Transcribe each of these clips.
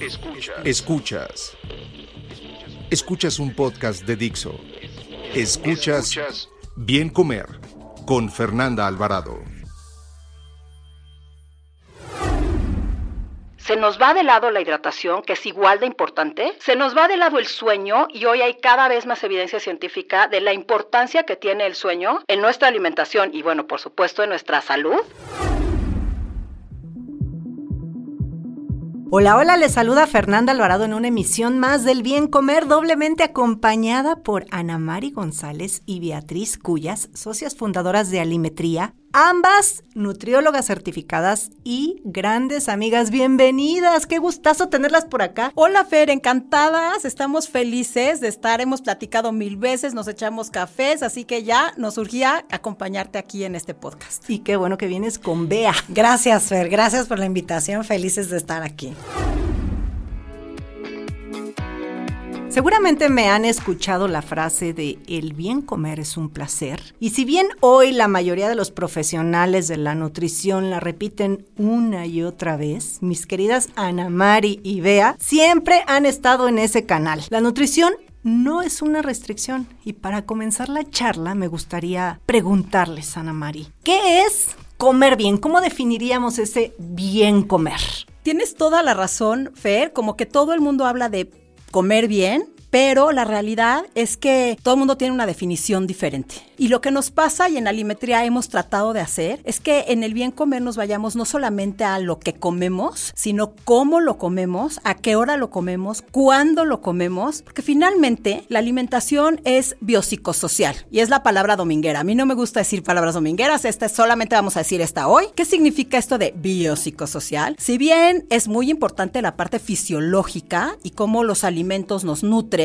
Escuchas. Escuchas. Escuchas un podcast de Dixo. Escuchas Bien Comer con Fernanda Alvarado. Se nos va de lado la hidratación, que es igual de importante. Se nos va de lado el sueño y hoy hay cada vez más evidencia científica de la importancia que tiene el sueño en nuestra alimentación y, bueno, por supuesto, en nuestra salud. Hola, hola, les saluda Fernanda Alvarado en una emisión más del Bien Comer, doblemente acompañada por Ana Mari González y Beatriz Cuyas, socias fundadoras de Alimetría, Ambas nutriólogas certificadas y grandes amigas, bienvenidas. Qué gustazo tenerlas por acá. Hola Fer, encantadas. Estamos felices de estar. Hemos platicado mil veces, nos echamos cafés, así que ya nos surgía acompañarte aquí en este podcast. Y qué bueno que vienes con Bea. Gracias Fer, gracias por la invitación. Felices de estar aquí. Seguramente me han escuchado la frase de el bien comer es un placer. Y si bien hoy la mayoría de los profesionales de la nutrición la repiten una y otra vez, mis queridas Ana Mari y Bea siempre han estado en ese canal. La nutrición no es una restricción. Y para comenzar la charla me gustaría preguntarles, Ana Mari, ¿qué es comer bien? ¿Cómo definiríamos ese bien comer? Tienes toda la razón, Fer, como que todo el mundo habla de comer bien, pero la realidad es que todo el mundo tiene una definición diferente. Y lo que nos pasa y en alimetría hemos tratado de hacer es que en el bien comer nos vayamos no solamente a lo que comemos, sino cómo lo comemos, a qué hora lo comemos, cuándo lo comemos, porque finalmente la alimentación es biopsicosocial y es la palabra dominguera. A mí no me gusta decir palabras domingueras, esta solamente vamos a decir esta hoy. ¿Qué significa esto de biopsicosocial? Si bien es muy importante la parte fisiológica y cómo los alimentos nos nutren,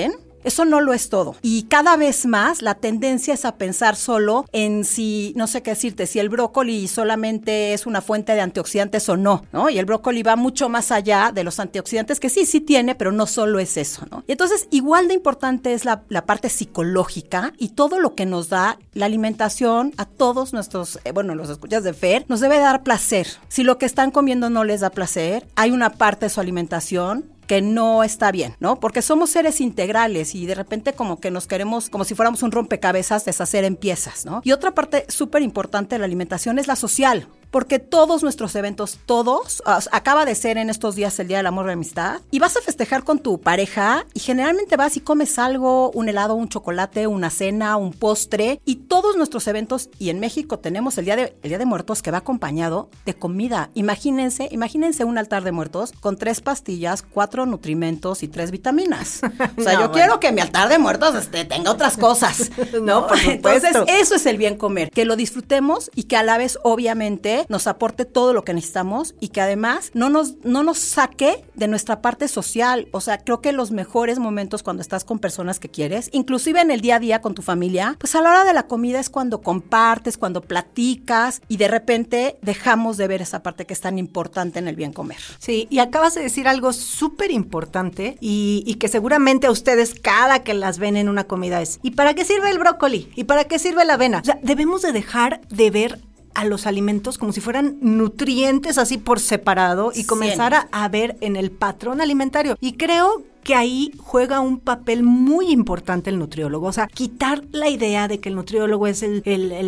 eso no lo es todo. Y cada vez más la tendencia es a pensar solo en si, no sé qué decirte, si el brócoli solamente es una fuente de antioxidantes o no. Y el brócoli va mucho más allá de los antioxidantes, que sí, sí tiene, pero no solo es eso, ¿no? Y entonces, igual de importante es la, la parte psicológica y todo lo que nos da la alimentación a todos nuestros, eh, bueno, los escuchas de Fer, nos debe dar placer. Si lo que están comiendo no les da placer, hay una parte de su alimentación que no está bien, ¿no? Porque somos seres integrales y de repente como que nos queremos, como si fuéramos un rompecabezas, deshacer en piezas, ¿no? Y otra parte súper importante de la alimentación es la social porque todos nuestros eventos, todos, acaba de ser en estos días el Día del Amor y la Amistad, y vas a festejar con tu pareja y generalmente vas y comes algo, un helado, un chocolate, una cena, un postre, y todos nuestros eventos, y en México tenemos el Día de, el día de Muertos que va acompañado de comida. Imagínense, imagínense un altar de muertos con tres pastillas, cuatro nutrimentos y tres vitaminas. O sea, yo quiero que mi altar de muertos este, tenga otras cosas. no, por Entonces, eso es el bien comer, que lo disfrutemos y que a la vez, obviamente, nos aporte todo lo que necesitamos y que además no nos, no nos saque de nuestra parte social. O sea, creo que los mejores momentos cuando estás con personas que quieres, inclusive en el día a día con tu familia, pues a la hora de la comida es cuando compartes, cuando platicas y de repente dejamos de ver esa parte que es tan importante en el bien comer. Sí, y acabas de decir algo súper importante y, y que seguramente a ustedes cada que las ven en una comida es, ¿y para qué sirve el brócoli? ¿Y para qué sirve la avena? O sea, debemos de dejar de ver a los alimentos como si fueran nutrientes así por separado y comenzar a, a, ver en el patrón alimentario. Y creo que ahí juega un papel muy importante el nutriólogo. O sea, quitar la idea de que el nutriólogo es el,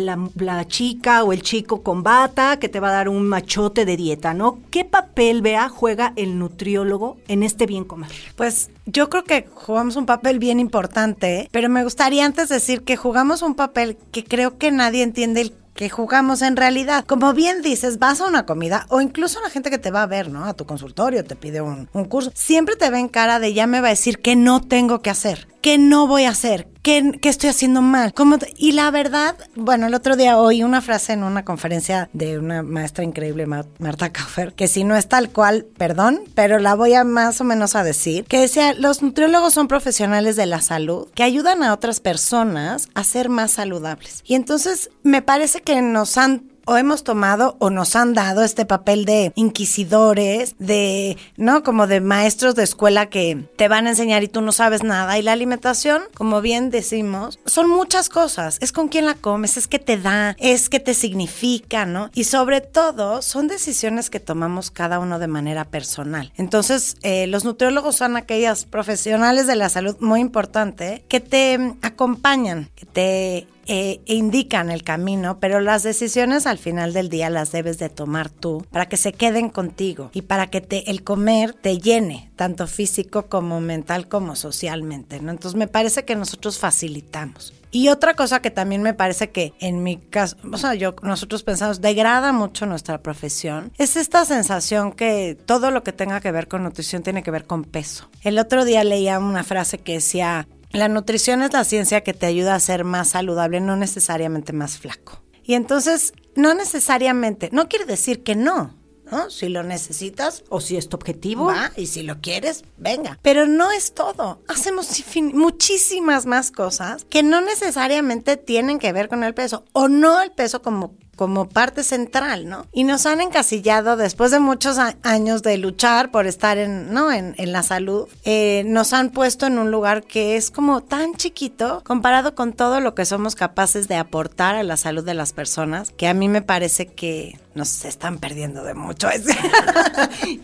la, la, chica o el chico con bata que te va a dar un machote de dieta, ¿no? ¿Qué papel, vea, juega el nutriólogo en este bien comer? Pues yo creo que jugamos un papel bien importante, pero me gustaría antes decir que jugamos un papel que creo que nadie entiende el que jugamos en realidad. Como bien dices, vas a una comida o incluso la gente que te va a ver, ¿no? A tu consultorio, te pide un, un curso, siempre te ven cara de ya me va a decir que no tengo que hacer. ¿qué no voy a hacer? ¿Qué, estoy haciendo mal? ¿Cómo y la verdad, bueno, el otro día oí una frase en una conferencia de una maestra increíble, Ma- Marta Kaufer, que si no es tal cual, perdón, pero la voy a más o menos a decir, que decía, los nutriólogos son profesionales de la salud que ayudan a otras personas a ser más saludables. Y entonces me parece que nos han o hemos tomado o nos han dado este papel de inquisidores, de, ¿no? Como de maestros de escuela que te van a enseñar y tú no sabes nada. Y la alimentación, como bien decimos, son muchas cosas. Es con quién la comes, es que te da, es que te significa, ¿no? Y sobre todo, son decisiones que tomamos cada uno de manera personal. Entonces, eh, los nutriólogos son aquellos profesionales de la salud muy importante que te acompañan, que te eh, indican el camino, pero las decisiones al final del día las debes de tomar tú para que se queden contigo y para que te, el comer te llene, tanto físico como mental como socialmente, ¿no? Entonces me parece que nosotros facilitamos. Y otra cosa que también me parece que en mi caso, o sea, yo, nosotros pensamos, degrada mucho nuestra profesión, es esta sensación que todo lo que tenga que ver con nutrición tiene que ver con peso. El otro día leía una frase que decía, la nutrición es la ciencia que te ayuda a ser más saludable, no necesariamente más flaco. Y entonces, no necesariamente, no quiere decir que no, ¿no? Si lo necesitas, O si es tu objetivo. va, y si lo quieres, venga. Pero no es todo. Hacemos muchísimas más cosas que no necesariamente tienen que ver con el peso, o no el peso como como parte central, ¿no? Y nos han encasillado después de muchos años de luchar por estar en, ¿no? En, en la salud, eh, nos han puesto en un lugar que es como tan chiquito comparado con todo lo que somos capaces de aportar a la salud de las personas, que a mí me parece que nos están perdiendo de mucho.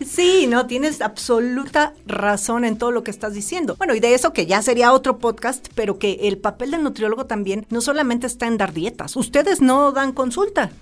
Sí, no, tienes absoluta razón en todo lo que estás diciendo. Bueno, y de eso que ya sería otro podcast, pero que el papel del nutriólogo también no solamente está en dar dietas. Ustedes no dan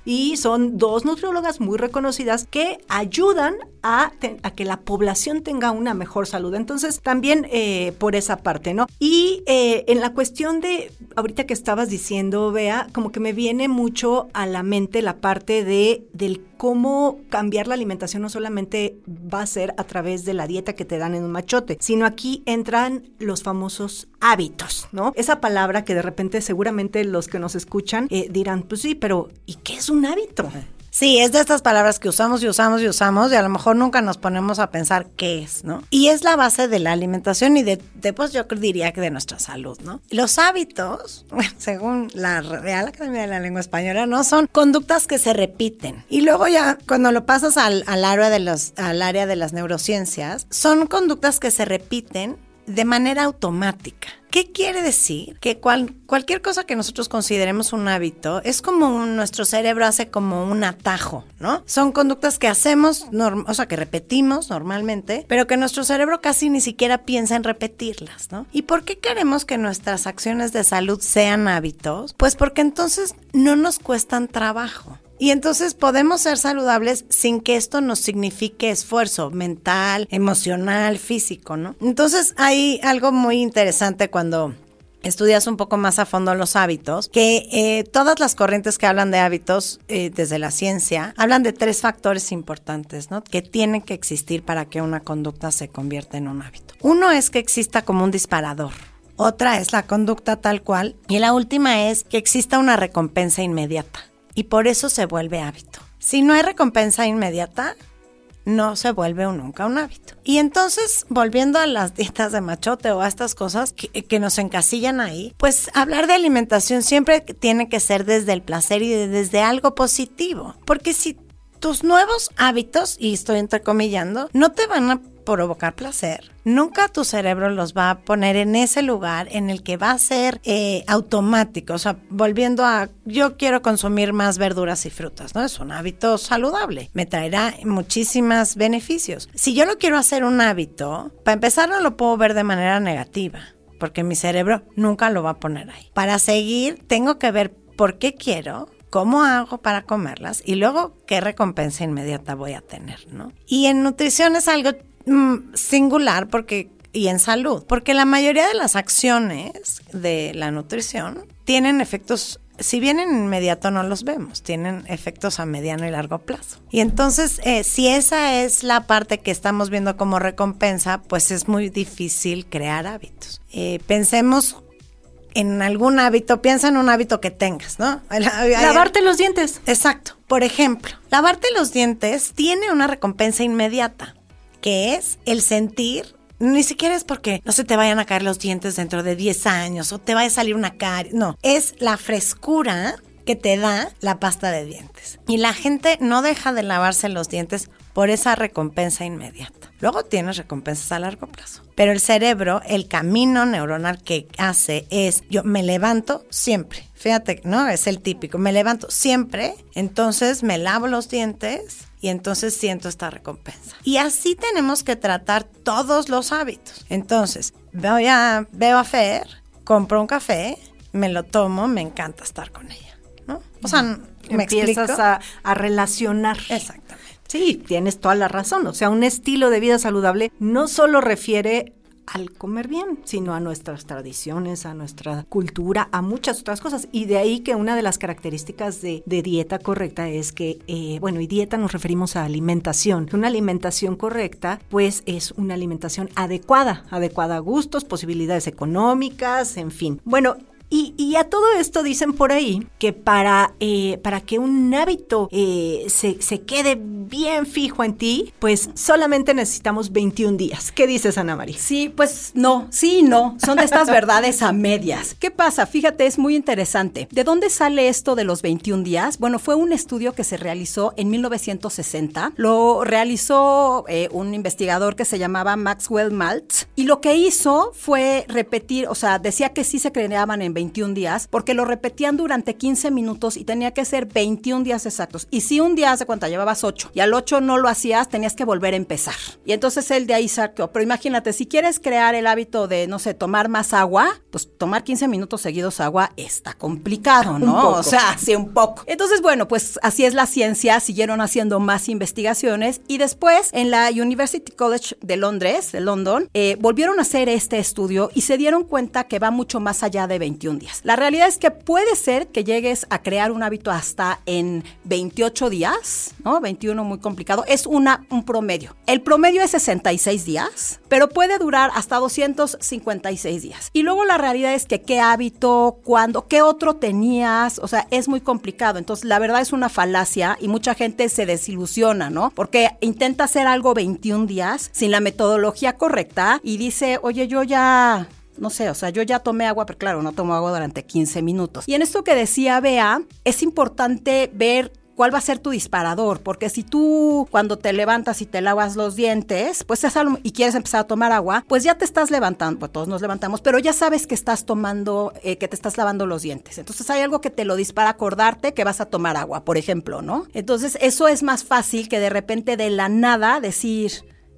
y son dos nutriólogas muy reconocidas que ayudan a que la población tenga una mejor salud. Entonces, también eh, por esa parte, ¿no? Y eh, en la cuestión de, ahorita que estabas diciendo, Bea, como que me viene mucho a la mente la parte de del cómo cambiar la alimentación no solamente va a ser a través de la dieta que te dan en un machote, sino aquí entran los famosos hábitos, ¿no? Esa palabra que de repente seguramente los que nos escuchan eh, dirán, pues sí, pero ¿y qué es un hábito? Sí, es de estas palabras que usamos y usamos y usamos y a lo mejor nunca nos ponemos a pensar qué es, ¿no? Y es la base de la alimentación y de, pues yo diría que de nuestra salud, ¿no? Los hábitos, según la Real Academia de la Lengua Española, no son conductas que se repiten. Y luego ya cuando lo pasas al área de los, al área de las neurociencias, son conductas que se repiten de manera automática. ¿Qué quiere decir? Que cual, cualquier cosa que nosotros consideremos un hábito es como nuestro cerebro hace como un atajo, ¿no? Son conductas que hacemos, o sea, que repetimos normalmente, pero que nuestro cerebro casi ni siquiera piensa en repetirlas, ¿no? ¿Y por qué queremos que nuestras acciones de salud sean hábitos? Pues porque entonces no nos cuestan trabajo. Y entonces podemos ser saludables sin que esto nos signifique esfuerzo mental, emocional, físico, ¿no? Entonces hay algo muy interesante cuando estudias un poco más a fondo los hábitos, que eh, todas las corrientes que hablan de hábitos eh, desde la ciencia hablan de tres factores importantes, ¿no? Que tienen que existir para que una conducta se convierta en un hábito. Uno es que exista como un disparador. Otra es la conducta tal cual. Y la última es que exista una recompensa inmediata. Y por eso se vuelve hábito. Si no hay recompensa inmediata, no se vuelve un- nunca un hábito. Y entonces, volviendo a las dietas de machote o a estas cosas que, nos encasillan ahí, pues hablar de alimentación siempre tiene que ser desde el placer y de- desde algo positivo. Porque si tus nuevos hábitos, y estoy entrecomillando, no te van a provocar placer, nunca tu cerebro los va a poner en ese lugar en el que va a ser eh, automático. O sea, volviendo a yo quiero consumir más verduras y frutas, ¿no? Es un hábito saludable. Me traerá muchísimos beneficios. Si yo lo quiero hacer un hábito, para empezar no lo puedo ver de manera negativa, porque mi cerebro nunca lo va a poner ahí. Para seguir, tengo que ver por qué quiero, cómo hago para comerlas y luego qué recompensa inmediata voy a tener, ¿no? Y en nutrición es algo singular porque y en salud, porque la mayoría de las acciones de la nutrición tienen efectos si bien en inmediato no los vemos, tienen efectos a mediano y largo plazo. Y entonces, eh, si esa es la parte que estamos viendo como recompensa, pues es muy difícil crear hábitos. Eh, pensemos en algún hábito, piensa en un hábito que tengas, ¿no? Lavarte los dientes. Exacto. Por ejemplo, lavarte los dientes tiene una recompensa inmediata, que es el sentir ni siquiera es porque no se te vayan a caer los dientes dentro de 10 años o te vaya a salir una cara. No, es la frescura que te da la pasta de dientes. Y la gente no deja de lavarse los dientes por esa recompensa inmediata. Luego tienes recompensas a largo plazo. Pero el cerebro, el camino neuronal que hace es, yo me levanto siempre. Fíjate, ¿no? Es el típico. Me levanto siempre, entonces me lavo los dientes y entonces siento esta recompensa. Y así tenemos que tratar todos los hábitos. Entonces, veo a, veo a Fer, compro un café, me lo tomo, me encanta estar con ella, ¿no? O sea, me empiezas a, a relacionar. Exactamente. Sí, tienes toda la razón. O sea, un estilo de vida saludable no solo refiere al comer bien, sino a nuestras tradiciones, a nuestra cultura, a muchas otras cosas. Y de ahí que una de las características de, dieta correcta es que, eh, bueno, y dieta nos referimos a alimentación. Una alimentación correcta, pues es una alimentación adecuada, adecuada a gustos, posibilidades económicas, en fin. Bueno, y, a todo esto dicen por ahí que para, eh, para que un hábito eh, se, se, quede bien fijo en ti, pues solamente necesitamos 21 días. ¿Qué dices, Ana María? Sí, pues no, sí y no. Son de estas verdades a medias. ¿Qué pasa? Fíjate, es muy interesante. ¿De dónde sale esto de los 21 días? Bueno, fue un estudio que se realizó en 1960. Lo realizó eh, un investigador que se llamaba Maxwell Maltz. Y lo que hizo fue repetir, o sea, decía que sí se creaban en 21 días, porque lo repetían durante 15 minutos y tenía que ser 21 días exactos. Y si un día hace cuenta llevabas 8 y al 8 no lo hacías, tenías que volver a empezar. Y entonces él de ahí sacó. Pero imagínate, si quieres crear el hábito de, no sé, tomar más agua, pues tomar 15 minutos seguidos agua está complicado, ¿no? O sea, sí, un poco. Entonces, bueno, pues así es la ciencia, siguieron haciendo más investigaciones y después en la University College de Londres, de London, eh, volvieron a hacer este estudio y se dieron cuenta que va mucho más allá de 21 días. La realidad es que puede ser que llegues a crear un hábito hasta en 28 días, ¿no? 21 muy complicado. Es una, un promedio. El promedio es 66 días, pero puede durar hasta 256 días. Y luego la realidad es que qué hábito, cuándo, qué otro tenías, o sea, es muy complicado. Entonces, la verdad es una falacia y mucha gente se desilusiona, ¿no? Porque intenta hacer algo 21 días sin la metodología correcta y dice, oye, yo ya no sé, o sea, yo ya tomé agua, pero claro, no tomo agua durante 15 minutos. Y en esto que decía Bea, es importante ver cuál va a ser tu disparador, porque si tú cuando te levantas y te lavas los dientes, pues es algo, y quieres empezar a tomar agua, pues ya te estás levantando, pues todos nos levantamos, pero ya sabes que estás tomando, eh, que te estás lavando los dientes. Entonces hay algo que te lo dispara acordarte que vas a tomar agua, por ejemplo, ¿no? Entonces eso es más fácil que de repente de la nada decir,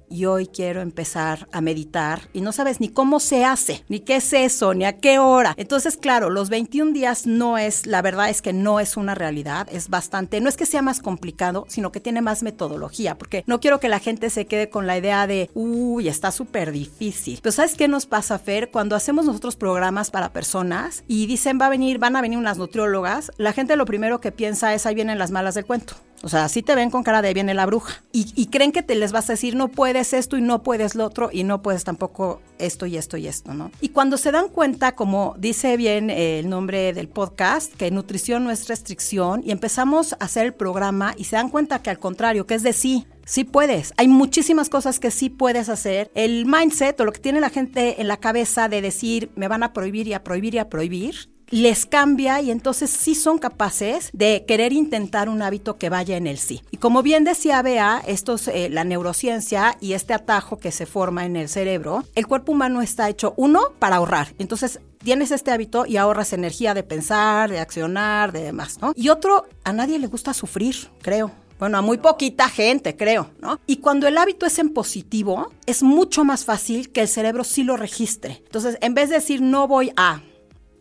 y hoy quiero empezar a meditar y no sabes ni cómo se hace, ni qué es eso, ni a qué hora. Entonces, claro, los 21 días no es, la verdad es que no es una realidad, es bastante, no es que sea más complicado, sino que tiene más metodología, porque no quiero que la gente se quede con la idea de, uy, está súper difícil. Pero ¿sabes qué nos pasa, Fer? Cuando hacemos nosotros programas para personas y dicen, va a venir, van a venir unas nutriólogas, la gente lo primero que piensa es, ahí vienen las malas del cuento. O sea, así te ven con cara de viene la bruja. Y, creen que te les vas a decir, no puedes esto y no puedes lo otro y no puedes tampoco esto y esto y esto, ¿no? Y cuando se dan cuenta, como dice bien eh, el nombre del podcast, que nutrición no es restricción y empezamos a hacer el programa y se dan cuenta que al contrario, que es de sí, Sí puedes. Hay muchísimas cosas que sí puedes hacer. El mindset o lo que tiene la gente en la cabeza de decir me van a prohibir y a prohibir y a prohibir, les cambia y entonces sí son capaces de querer intentar un hábito que vaya en el sí. Y como bien decía Bea, esto es eh, la neurociencia y este atajo que se forma en el cerebro, el cuerpo humano está hecho uno para ahorrar. Entonces tienes este hábito y ahorras energía de pensar, de accionar, de demás, ¿no? Y otro, a nadie le gusta sufrir, creo. Bueno, a muy poquita gente, creo, ¿no? Y cuando el hábito es en positivo, es mucho más fácil que el cerebro sí lo registre. Entonces, en vez de decir no voy a,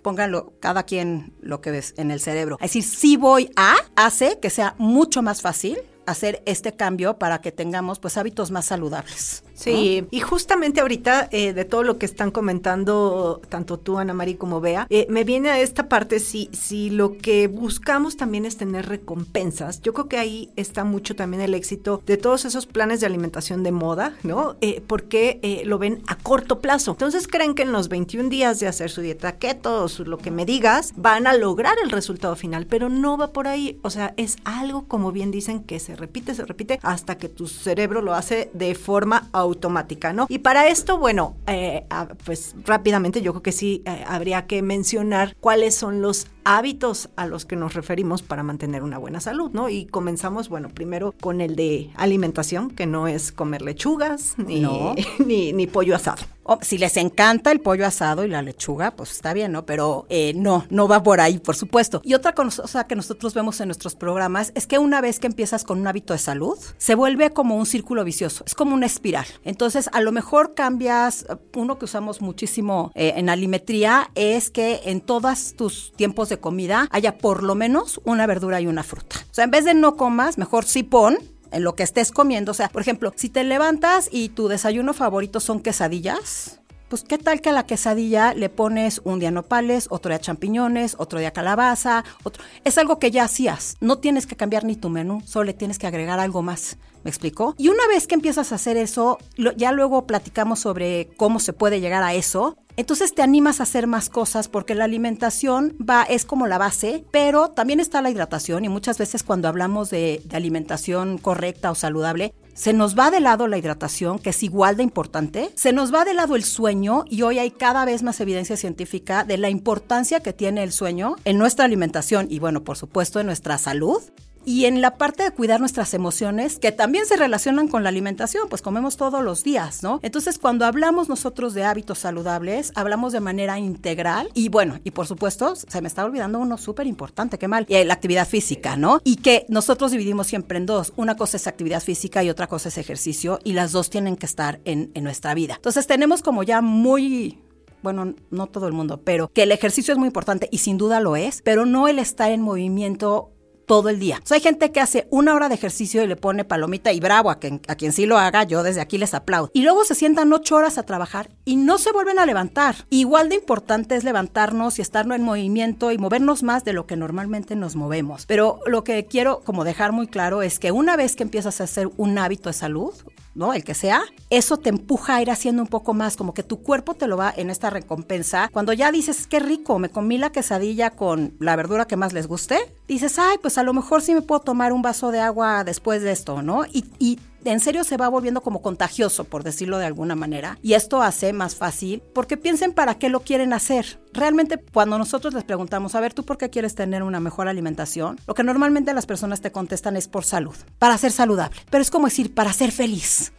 pónganlo cada quien lo que ves en el cerebro. Es decir, si voy a, hace que sea mucho más fácil hacer este cambio para que tengamos pues hábitos más saludables. Sí, y justamente ahorita eh, de todo lo que están comentando tanto tú, Ana María, como Bea, eh, me viene a esta parte, si, si lo que buscamos también es tener recompensas, yo creo que ahí está mucho también el éxito de todos esos planes de alimentación de moda, ¿no? Eh, porque lo ven a corto plazo. Entonces creen que en los 21 días de hacer su dieta keto o lo que me digas, van a lograr el resultado final, pero no va por ahí. O sea, es algo, como bien dicen, que se repite, se repite, hasta que tu cerebro lo hace de forma automática, ¿no? Y para esto, bueno, eh, ah, pues rápidamente yo creo que sí eh, habría que mencionar cuáles son los hábitos a los que nos referimos para mantener una buena salud, ¿no? Y comenzamos, bueno, primero con el de alimentación, que no es comer lechugas ni, ni, ni pollo asado. Oh, si les encanta el pollo asado y la lechuga, pues está bien, ¿no? Pero eh, no, no va por ahí, por supuesto. Y otra cosa que nosotros vemos en nuestros programas es que una vez que empiezas con un hábito de salud, se vuelve como un círculo vicioso, es como una espiral. Entonces, a lo mejor cambias, uno que usamos muchísimo eh, en alimetría es que en todos tus tiempos de comida haya por lo menos una verdura y una fruta. O sea, en vez de no comas, mejor sí pon en lo que estés comiendo. O sea, por ejemplo, si te levantas y tu desayuno favorito son quesadillas, pues qué tal que a la quesadilla le pones un día nopales, otro día champiñones, otro día calabaza, otro. Es algo que ya hacías. No tienes que cambiar ni tu menú, solo le tienes que agregar algo más. ¿Me explicó? Y una vez que empiezas a hacer eso, ya luego platicamos sobre cómo se puede llegar a eso. Entonces te animas a hacer más cosas porque la alimentación va, es como la base, pero también está la hidratación y muchas veces cuando hablamos de, de alimentación correcta o saludable, se nos va de lado la hidratación, que es igual de importante, se nos va de lado el sueño y hoy hay cada vez más evidencia científica de la importancia que tiene el sueño en nuestra alimentación y bueno, por supuesto en nuestra salud y en la parte de cuidar nuestras emociones, que también se relacionan con la alimentación, pues comemos todos los días, ¿no? Entonces, cuando hablamos nosotros de hábitos saludables, hablamos de manera integral y bueno, y por supuesto, se me está olvidando uno súper importante, qué mal, y la actividad física, ¿no? Y que nosotros dividimos siempre en dos, una cosa es actividad física y otra cosa es ejercicio y las dos tienen que estar en, en nuestra vida. Entonces, tenemos como ya muy bueno, no todo el mundo, pero que el ejercicio es muy importante y sin duda lo es, pero no el estar en movimiento todo el día. Hay gente que hace una hora de ejercicio y le pone palomita y bravo a quien, a quien sí lo haga, yo desde aquí les aplaudo. Y luego se sientan ocho horas a trabajar y no se vuelven a levantar. Igual de importante es levantarnos y estar en movimiento y movernos más de lo que normalmente nos movemos. Pero lo que quiero como dejar muy claro es que una vez que empiezas a hacer un hábito de salud, ¿no? El que sea, eso te empuja a ir haciendo un poco más, como que tu cuerpo te lo va en esta recompensa. Cuando ya dices, qué rico, me comí la quesadilla con la verdura que más les guste, dices, ay, pues a lo mejor sí me puedo tomar un vaso de agua después de esto, ¿no? Y, y en serio se va volviendo como contagioso, por decirlo de alguna manera. Y esto hace más fácil porque piensen para qué lo quieren hacer. Realmente cuando nosotros les preguntamos, a ver, ¿tú por qué quieres tener una mejor alimentación? Lo que normalmente las personas te contestan es por salud, para ser saludable. Pero es como decir, para ser feliz.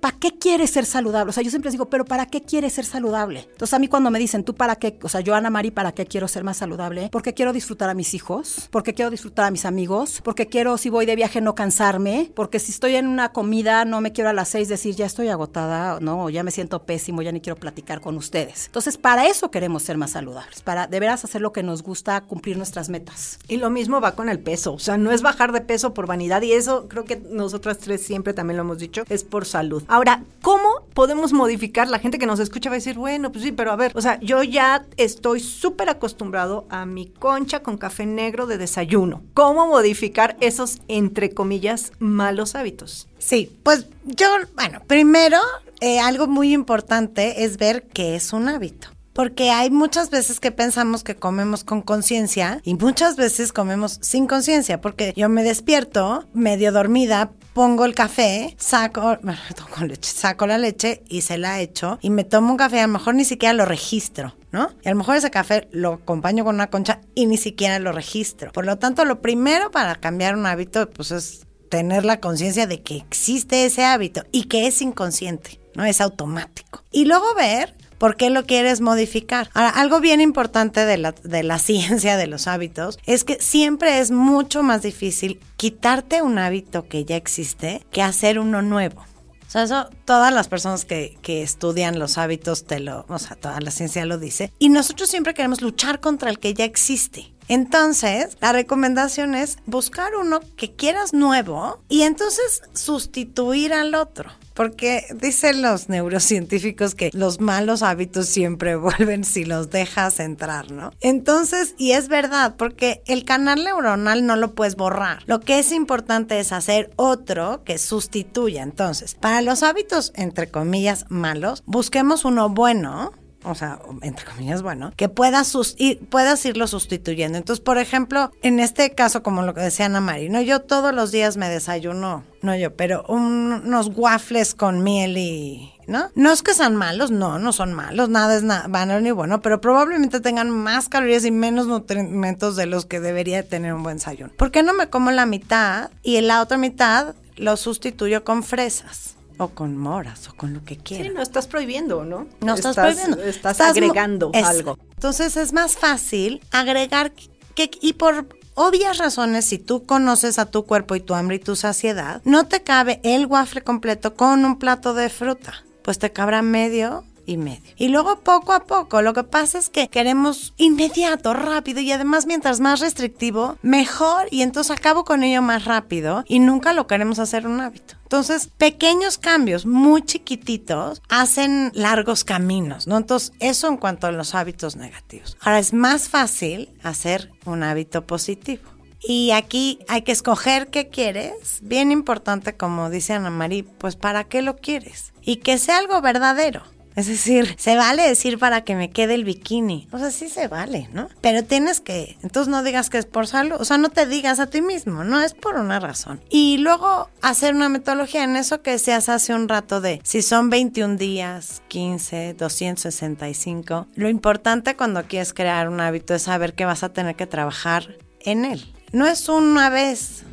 ¿Para qué quieres ser saludable? O sea, yo siempre digo, pero ¿para qué quieres ser saludable? Entonces a mí cuando me dicen, ¿tú para qué? O sea, yo Ana Mari, ¿para qué quiero ser más saludable? Porque quiero disfrutar a mis hijos, porque quiero disfrutar a mis amigos, porque quiero si voy de viaje no cansarme, porque si estoy en una comida no me quiero a las seis decir, ya estoy agotada, no, ya me siento pésimo, ya ni quiero platicar con ustedes. Entonces, para eso queremos ser más saludables, para de veras hacer lo que nos gusta, cumplir nuestras metas. Y lo mismo va con el peso, o sea, no es bajar de peso por vanidad y eso creo que nosotras tres siempre también lo hemos dicho, es por salud. Ahora, ¿cómo podemos modificar? La gente que nos escucha va a decir, bueno, pues sí, pero a ver, o sea, yo ya estoy súper acostumbrado a mi concha con café negro de desayuno. ¿Cómo modificar esos, entre comillas, malos hábitos? Sí, pues yo, bueno, primero, eh, algo muy importante es ver qué es un hábito. Porque hay muchas veces que pensamos que comemos con conciencia y muchas veces comemos sin conciencia, porque yo me despierto medio dormida, pongo el café, saco, bueno, leche, saco la leche y se la echo y me tomo un café, a lo mejor ni siquiera lo registro. ¿No? Y a lo mejor ese café lo acompaño con una concha y ni siquiera lo registro. Por lo tanto, lo primero para cambiar un hábito, pues es tener la conciencia de que existe ese hábito y que es inconsciente, no es automático. Y luego ver ¿Por qué lo quieres modificar? Ahora, algo bien importante de la, de la ciencia de los hábitos es que siempre es mucho más difícil quitarte un hábito que ya existe que hacer uno nuevo. O sea, eso todas las personas que, que, estudian los hábitos te lo, o sea, toda la ciencia lo dice. Y nosotros siempre queremos luchar contra el que ya existe. Entonces, la recomendación es buscar uno que quieras nuevo y entonces sustituir al otro. Porque dicen los neurocientíficos que los malos hábitos siempre vuelven si los dejas entrar, ¿no? Entonces, y es verdad, porque el canal neuronal no lo puedes borrar. Lo que es importante es hacer otro que sustituya. Entonces, para los hábitos, entre comillas, malos, busquemos uno bueno o sea, entre comillas, bueno, que puedas, puedas irlo sustituyendo. Entonces, por ejemplo, en este caso, como lo que decía Ana María, ¿no? yo todos los días me desayuno, no yo, pero unos waffles con miel y, ¿no? No es que sean malos, no, no son malos, nada es nada, ni bueno, pero probablemente tengan más calorías y menos nutrimentos de los que debería tener un buen desayuno. ¿Por qué no me como la mitad y la otra mitad lo sustituyo con fresas? O con moras o con lo que quieras. Sí, no estás prohibiendo, ¿no? No estás, prohibiendo. Estás, agregando algo. Entonces es más fácil agregar que, y por obvias razones, si tú conoces a tu cuerpo y tu hambre y tu saciedad, no te cabe el waffle completo con un plato de fruta. Pues te cabrá medio y medio. Y luego poco a poco, lo que pasa es que queremos inmediato, rápido y además mientras más restrictivo, mejor y entonces acabo con ello más rápido y nunca lo queremos hacer un hábito. Entonces, pequeños cambios muy chiquititos hacen largos caminos, ¿no? Entonces, eso en cuanto a los hábitos negativos. Ahora, es más fácil hacer un hábito positivo. Y aquí hay que escoger qué quieres. Bien importante, como dice Ana María, pues para qué lo quieres. Y que sea algo verdadero. Es decir, se vale decir para que me quede el bikini. O sea, sí se vale, ¿no? Pero tienes que, entonces no digas que es por salud. O sea, no te digas a ti mismo, no es por una razón. Y luego hacer una metodología en eso que seas hace un rato de si son 21 días, 15, 265. Lo importante cuando quieres crear un hábito es saber que vas a tener que trabajar en él. No es una vez,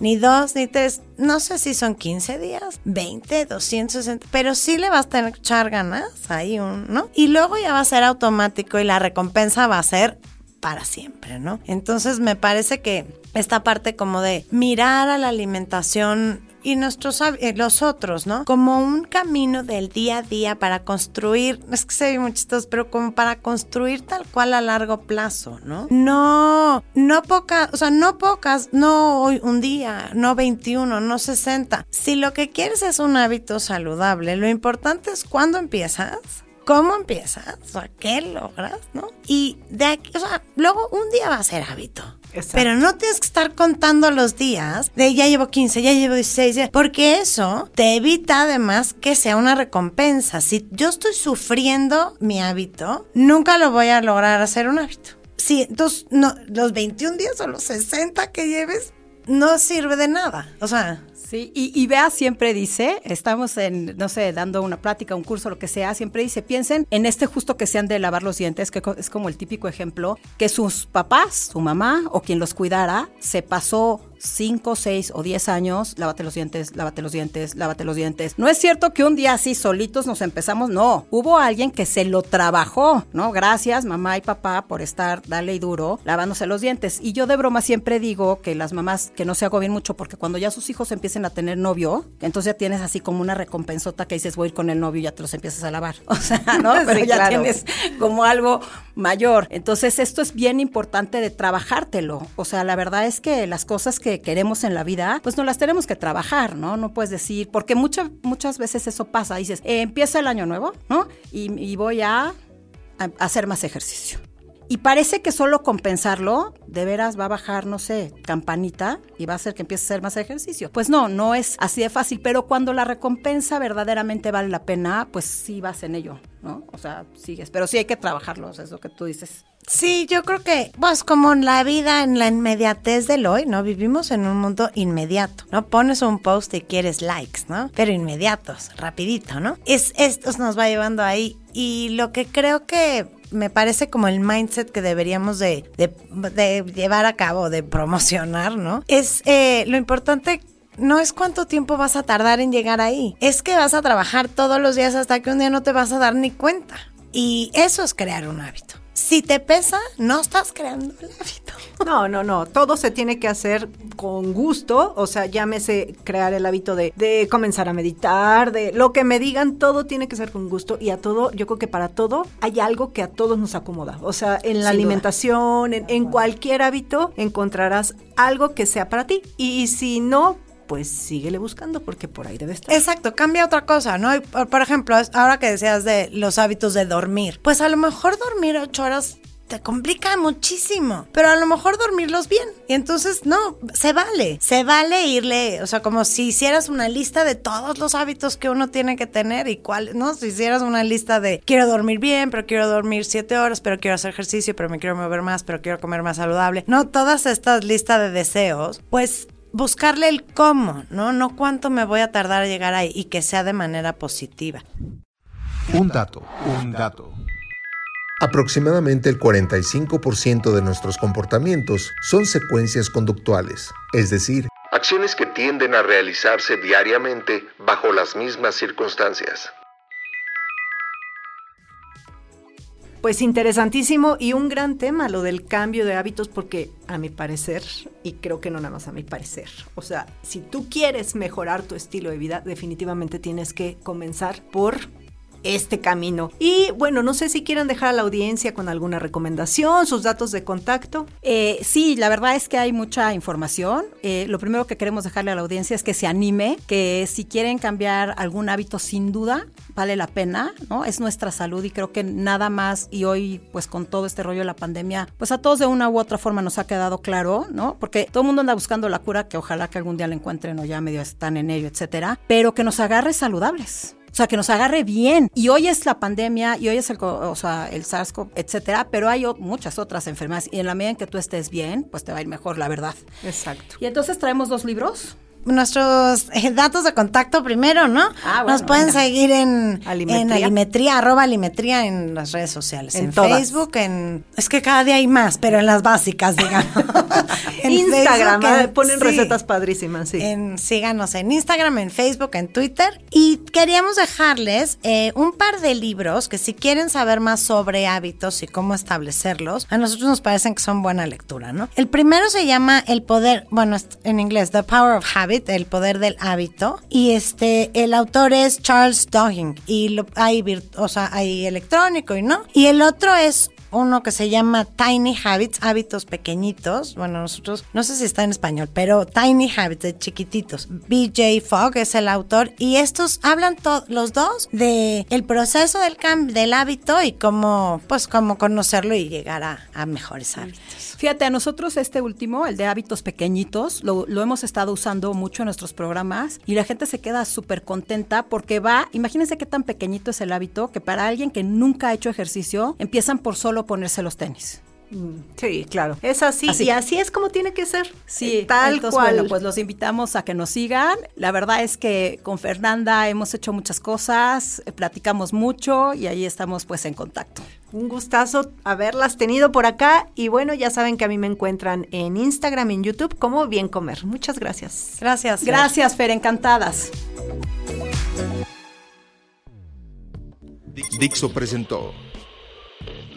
ni dos, ni tres. No sé si son 15 días, 20, 260, pero sí le vas a tener que echar ganas ahí, ¿no? Y luego ya va a ser automático y la recompensa va a ser para siempre, ¿no? Entonces me parece que esta parte como de mirar a la alimentación y nuestros eh, los otros, ¿no? Como un camino del día a día para construir, es que se ve muy pero como para construir tal cual a largo plazo, ¿no? No, no pocas, o sea, no pocas, no hoy un día, no 21, no 60. Si lo que quieres es un hábito saludable, lo importante es cuándo empiezas, cómo empiezas, o sea, qué logras, ¿no? Y de aquí, o sea, luego un día va a ser hábito. Pero no tienes que estar contando los días de ya llevo 15, ya llevo 16, porque eso te evita además que sea una recompensa. Si yo estoy sufriendo mi hábito, nunca lo voy a lograr hacer un hábito. Si entonces no, los 21 días o los 60 que lleves no sirve de nada. O sea, Sí, y, y Bea siempre dice, estamos en, no sé, dando una plática, un curso, lo que sea, siempre dice, piensen en este justo que sean de lavar los dientes, que es como el típico ejemplo, que sus papás, su mamá o quien los cuidara, se pasó 5, 6 o 10 años, lávate los dientes, lávate los dientes, lávate los dientes. No es cierto que un día así solitos nos empezamos, no. Hubo alguien que se lo trabajó, ¿no? Gracias mamá y papá por estar, dale y duro, lavándose los dientes. Y yo de broma siempre digo que las mamás que no se agobien mucho porque cuando ya sus hijos empiecen a tener novio, entonces ya tienes así como una recompensota que dices voy a ir con el novio y ya te los empiezas a lavar. O sea, ¿no? Pero ya tienes como algo mayor. Entonces esto es bien importante de trabajártelo. O sea, la verdad es que las cosas que queremos en la vida, pues no las tenemos que trabajar, ¿no? No puedes decir, porque muchas muchas veces eso pasa, dices, eh, empieza el año nuevo, ¿no? Y, voy a, a hacer más ejercicio. Y parece que solo compensarlo, de veras va a bajar, no sé, campanita y va a hacer que empiece a hacer más ejercicio. Pues no, no es así de fácil, pero cuando la recompensa verdaderamente vale la pena, pues sí vas en ello, ¿no? O sea, sigues, pero sí hay que trabajarlo, es lo que tú dices. Sí, yo creo que, pues como en la vida, en la inmediatez del hoy, ¿no? Vivimos en un mundo inmediato, ¿no? Pones un post y quieres likes, ¿no? Pero inmediatos, rapidito, ¿no? Es, esto nos va llevando ahí. Y lo que creo que me parece como el mindset que deberíamos de, llevar a cabo, de promocionar, ¿no? Es eh, lo importante no es cuánto tiempo vas a tardar en llegar ahí, es que vas a trabajar todos los días hasta que un día no te vas a dar ni cuenta. Y eso es crear un hábito si te pesa, no estás creando el hábito. No, no, no. Todo se tiene que hacer con gusto. O sea, llámese crear el hábito de, de, comenzar a meditar, de lo que me digan, todo tiene que ser con gusto. Y a todo, yo creo que para todo hay algo que a todos nos acomoda. O sea, en la alimentación, en, en, cualquier hábito, encontrarás algo que sea para ti. Y si no, pues síguele buscando porque por ahí debe estar. Exacto, cambia otra cosa, ¿no? Por ejemplo, ahora que decías de los hábitos de dormir, pues a lo mejor dormir ocho horas te complica muchísimo, pero a lo mejor dormirlos bien. Y entonces, no, se vale, se vale irle, o sea, como si hicieras una lista de todos los hábitos que uno tiene que tener y cuáles, ¿no? Si hicieras una lista de quiero dormir bien, pero quiero dormir siete horas, pero quiero hacer ejercicio, pero me quiero mover más, pero quiero comer más saludable. No, todas estas listas de deseos, pues buscarle el cómo, ¿no? No cuánto me voy a tardar a llegar ahí y que sea de manera positiva. Un dato, un dato. Aproximadamente el 45% de nuestros comportamientos son secuencias conductuales, es decir, acciones que tienden a realizarse diariamente bajo las mismas circunstancias. Pues interesantísimo y un gran tema lo del cambio de hábitos porque a mi parecer, y creo que no nada más a mi parecer, o sea, si tú quieres mejorar tu estilo de vida, definitivamente tienes que comenzar por este camino. Y bueno, no sé si quieren dejar a la audiencia con alguna recomendación, sus datos de contacto. Eh, sí, la verdad es que hay mucha información. Eh, lo primero que queremos dejarle a la audiencia es que se anime, que si quieren cambiar algún hábito, sin duda vale la pena, ¿no? Es nuestra salud y creo que nada más, y hoy pues con todo este rollo de la pandemia, pues a todos de una u otra forma nos ha quedado claro, ¿no? Porque todo el mundo anda buscando la cura, que ojalá que algún día la encuentren o ya medio están en ello, etcétera, pero que nos agarre saludables. O sea, que nos agarre bien. Y hoy es la pandemia, y hoy es el, o sea, el SARS-CoV, etcétera, pero hay muchas otras enfermedades. Y en la medida en que tú estés bien, pues te va a ir mejor, la verdad. Exacto. Y entonces traemos dos libros nuestros eh, datos de contacto primero, ¿no? Ah, Nos pueden seguir en alimetría. en alimetría, arroba alimetría en las redes sociales. En, Facebook, en. Es que cada día hay más, pero en las básicas, digamos. en Instagram, ah, ponen recetas padrísimas, sí. En, síganos en Instagram, en Facebook, en Twitter. Y queríamos dejarles eh, un par de libros que si quieren saber más sobre hábitos y cómo establecerlos, a nosotros nos parecen que son buena lectura, ¿no? El primero se llama El Poder, bueno, en inglés, The Power of El poder del hábito. Y este, el autor es Charles Duhigg. Y hay, o sea, hay electrónico y no. Y el otro es uno que se llama Tiny Habits, hábitos pequeñitos. Bueno, nosotros, no sé si está en español, pero Tiny Habits, de chiquititos. BJ Fogg es el autor y estos hablan los dos de el proceso del cambio del hábito y cómo, pues, cómo conocerlo y llegar a, a mejores hábitos. Fíjate, a nosotros este último, el de hábitos pequeñitos, lo, lo hemos estado usando mucho en nuestros programas y la gente se queda súper contenta porque va, imagínense qué tan pequeñito es el hábito que para alguien que nunca ha hecho ejercicio, empiezan por solo ponerse los tenis. Mm, sí, claro. Es así, y así es como tiene que ser. Sí, tal cual. Bueno, pues los invitamos a que nos sigan. La verdad es que con Fernanda hemos hecho muchas cosas, eh, platicamos mucho y ahí estamos pues en contacto. Un gustazo haberlas tenido por acá y bueno, ya saben que a mí me encuentran en Instagram y en YouTube como Bien Comer. Muchas gracias. Gracias. Gracias, Fer, encantadas. Dixo presentó